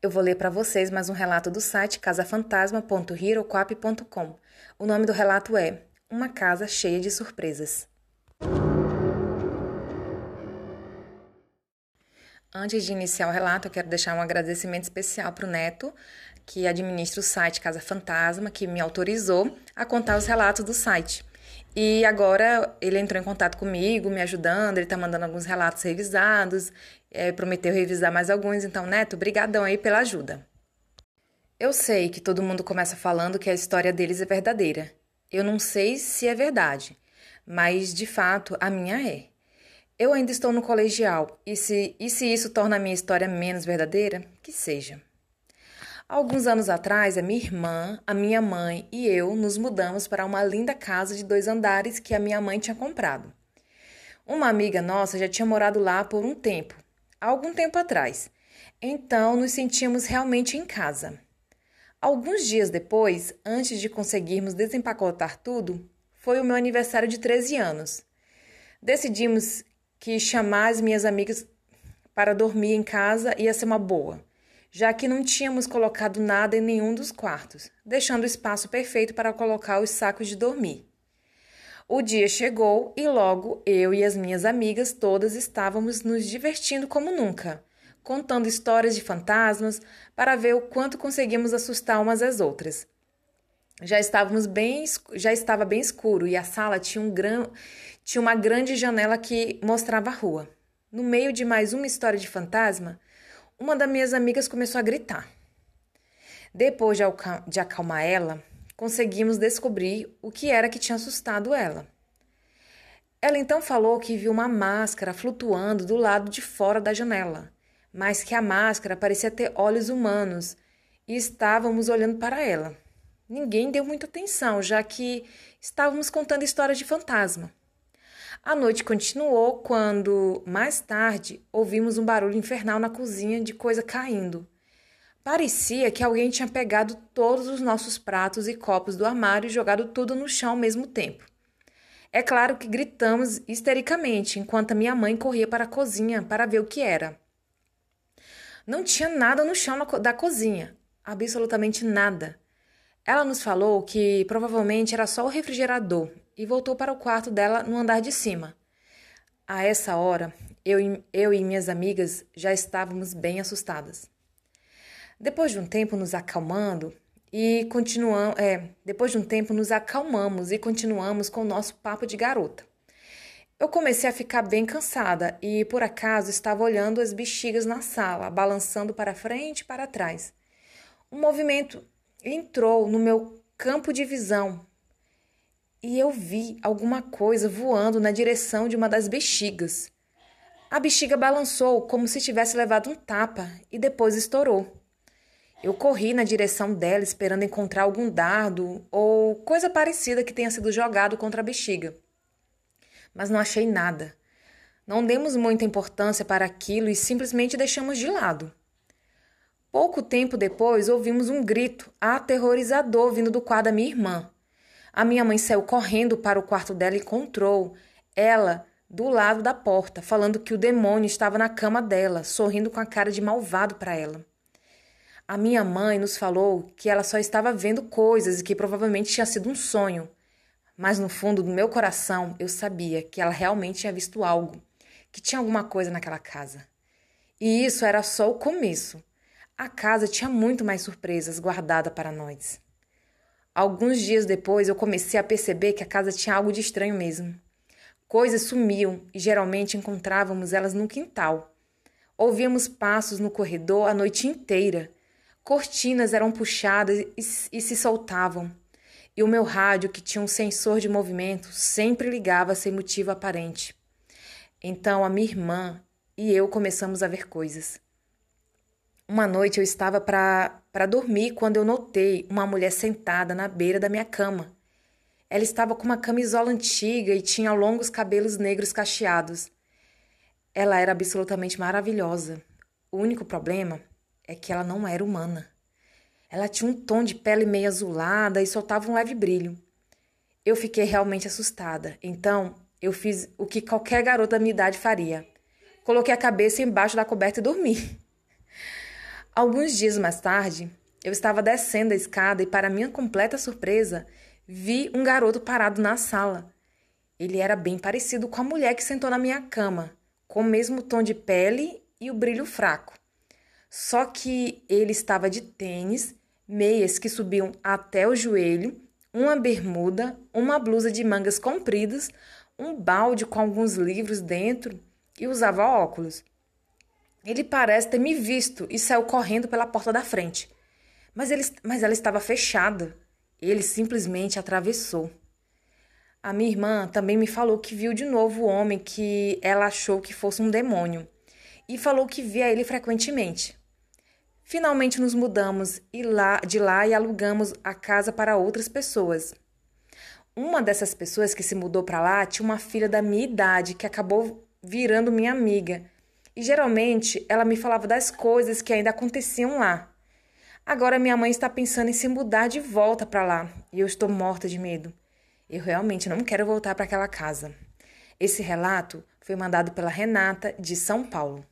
Eu vou ler para vocês mais um relato do site casafantasma.heroquap.com. O nome do relato é Uma Casa Cheia de Surpresas. Antes de iniciar o relato, eu quero deixar um agradecimento especial para o Neto, que administra o site Casa Fantasma, que me autorizou a contar os relatos do site. E agora ele entrou em contato comigo, me ajudando, ele está mandando alguns relatos revisados, é, prometeu revisar mais alguns. Então, Neto, brigadão aí pela ajuda. Eu sei que todo mundo começa falando que a história deles é verdadeira. Eu não sei se é verdade, mas de fato a minha é. Eu ainda estou no colegial, e se, e se isso torna a minha história menos verdadeira, que seja. Alguns anos atrás, a minha irmã, a minha mãe e eu nos mudamos para uma linda casa de dois andares que a minha mãe tinha comprado. Uma amiga nossa já tinha morado lá por um tempo, algum tempo atrás. Então nos sentíamos realmente em casa. Alguns dias depois, antes de conseguirmos desempacotar tudo, foi o meu aniversário de 13 anos. Decidimos que chamar as minhas amigas para dormir em casa ia ser uma boa já que não tínhamos colocado nada em nenhum dos quartos, deixando o espaço perfeito para colocar os sacos de dormir. O dia chegou e logo eu e as minhas amigas todas estávamos nos divertindo como nunca, contando histórias de fantasmas para ver o quanto conseguimos assustar umas às outras. Já estávamos bem, já estava bem escuro e a sala tinha, um gran, tinha uma grande janela que mostrava a rua. No meio de mais uma história de fantasma, uma das minhas amigas começou a gritar. Depois de acalmar ela, conseguimos descobrir o que era que tinha assustado ela. Ela então falou que viu uma máscara flutuando do lado de fora da janela, mas que a máscara parecia ter olhos humanos e estávamos olhando para ela. Ninguém deu muita atenção, já que estávamos contando histórias de fantasma. A noite continuou quando, mais tarde, ouvimos um barulho infernal na cozinha de coisa caindo. Parecia que alguém tinha pegado todos os nossos pratos e copos do armário e jogado tudo no chão ao mesmo tempo. É claro que gritamos histericamente enquanto minha mãe corria para a cozinha para ver o que era. Não tinha nada no chão da cozinha, absolutamente nada. Ela nos falou que provavelmente era só o refrigerador e voltou para o quarto dela no andar de cima. A essa hora, eu, eu e minhas amigas já estávamos bem assustadas. Depois de um tempo nos acalmando e continuamos, é, depois de um tempo nos acalmamos e continuamos com o nosso papo de garota. Eu comecei a ficar bem cansada e por acaso estava olhando as bexigas na sala, balançando para frente e para trás. Um movimento entrou no meu campo de visão e eu vi alguma coisa voando na direção de uma das bexigas. A bexiga balançou como se tivesse levado um tapa e depois estourou. Eu corri na direção dela esperando encontrar algum dardo ou coisa parecida que tenha sido jogado contra a bexiga. Mas não achei nada. Não demos muita importância para aquilo e simplesmente deixamos de lado. Pouco tempo depois, ouvimos um grito aterrorizador vindo do quarto da minha irmã. A minha mãe saiu correndo para o quarto dela e encontrou ela do lado da porta, falando que o demônio estava na cama dela, sorrindo com a cara de malvado para ela. A minha mãe nos falou que ela só estava vendo coisas e que provavelmente tinha sido um sonho. Mas no fundo do meu coração eu sabia que ela realmente tinha visto algo, que tinha alguma coisa naquela casa. E isso era só o começo. A casa tinha muito mais surpresas guardada para nós. Alguns dias depois, eu comecei a perceber que a casa tinha algo de estranho mesmo. Coisas sumiam e geralmente encontrávamos elas no quintal. Ouvíamos passos no corredor a noite inteira. Cortinas eram puxadas e, e se soltavam. E o meu rádio, que tinha um sensor de movimento, sempre ligava sem motivo aparente. Então a minha irmã e eu começamos a ver coisas. Uma noite eu estava para dormir quando eu notei uma mulher sentada na beira da minha cama. Ela estava com uma camisola antiga e tinha longos cabelos negros cacheados. Ela era absolutamente maravilhosa. O único problema é que ela não era humana. Ela tinha um tom de pele meio azulada e soltava um leve brilho. Eu fiquei realmente assustada, então eu fiz o que qualquer garota da minha idade faria. Coloquei a cabeça embaixo da coberta e dormi. Alguns dias mais tarde, eu estava descendo a escada e, para minha completa surpresa, vi um garoto parado na sala. Ele era bem parecido com a mulher que sentou na minha cama, com o mesmo tom de pele e o brilho fraco. Só que ele estava de tênis, meias que subiam até o joelho, uma bermuda, uma blusa de mangas compridas, um balde com alguns livros dentro e usava óculos. Ele parece ter me visto e saiu correndo pela porta da frente. Mas, ele, mas ela estava fechada. Ele simplesmente atravessou. A minha irmã também me falou que viu de novo o homem que ela achou que fosse um demônio e falou que via ele frequentemente. Finalmente nos mudamos e lá, de lá e alugamos a casa para outras pessoas. Uma dessas pessoas que se mudou para lá tinha uma filha da minha idade que acabou virando minha amiga. E geralmente ela me falava das coisas que ainda aconteciam lá. Agora minha mãe está pensando em se mudar de volta para lá e eu estou morta de medo. Eu realmente não quero voltar para aquela casa. Esse relato foi mandado pela Renata de São Paulo.